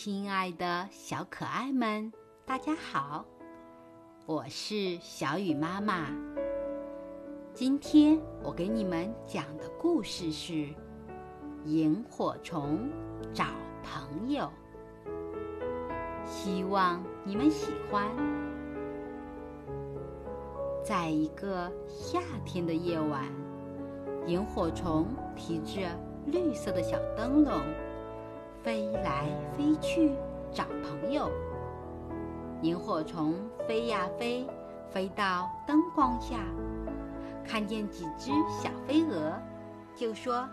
亲爱的小可爱们，大家好，我是小雨妈妈。今天我给你们讲的故事是《萤火虫找朋友》，希望你们喜欢。在一个夏天的夜晚，萤火虫提着绿色的小灯笼。飞来飞去找朋友，萤火虫飞呀飞，飞到灯光下，看见几只小飞蛾，就说：“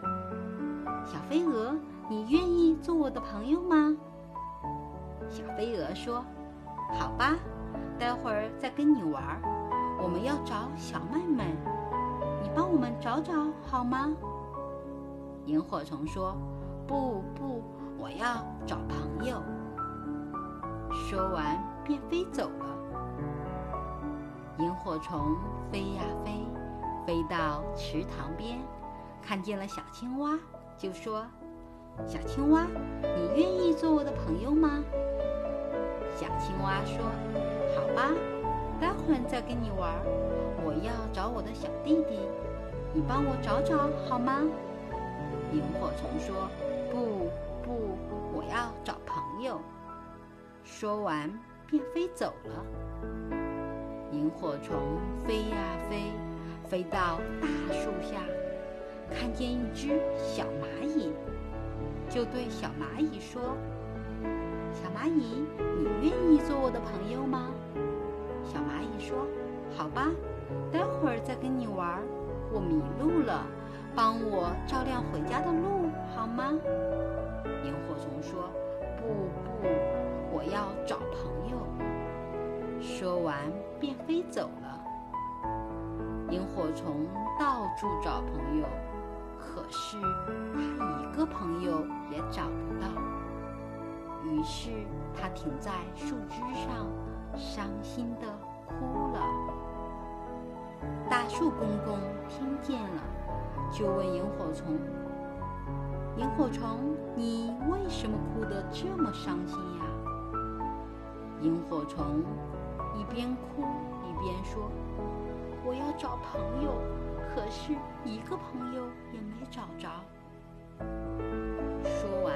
小飞蛾，你愿意做我的朋友吗？”小飞蛾说：“好吧，待会儿再跟你玩儿。我们要找小妹妹，你帮我们找找好吗？”萤火虫说：“不不。”我要找朋友。说完，便飞走了。萤火虫飞呀飞，飞到池塘边，看见了小青蛙，就说：“小青蛙，你愿意做我的朋友吗？”小青蛙说：“好吧，待会儿再跟你玩。我要找我的小弟弟，你帮我找找好吗？”萤火虫说：“不。”不，我要找朋友。说完，便飞走了。萤火虫飞呀飞，飞到大树下，看见一只小蚂蚁，就对小蚂蚁说：“小蚂蚁，你愿意做我的朋友吗？”小蚂蚁说：“好吧，待会儿再跟你玩。我迷路了，帮我照亮回家的路好吗？”说完便飞走了。萤火虫到处找朋友，可是他一个朋友也找不到。于是他停在树枝上，伤心的哭了。大树公公听见了，就问萤火虫。萤火虫，你为什么哭得这么伤心呀？萤火虫一边哭一边说：“我要找朋友，可是一个朋友也没找着。”说完，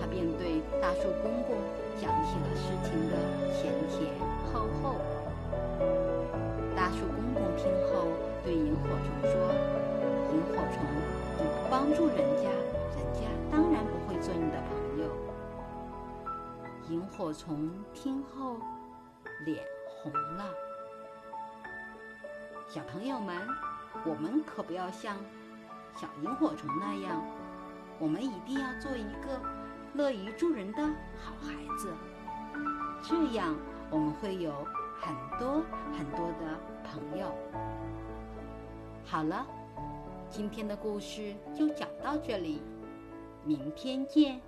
他便对大树公公讲起了事情的前前后后。大树公公听后对萤火虫说：“萤火虫，你不帮助人家。”人家当然不会做你的朋友。萤火虫听后，脸红了。小朋友们，我们可不要像小萤火虫那样，我们一定要做一个乐于助人的好孩子。这样，我们会有很多很多的朋友。好了，今天的故事就讲到这里。明天见。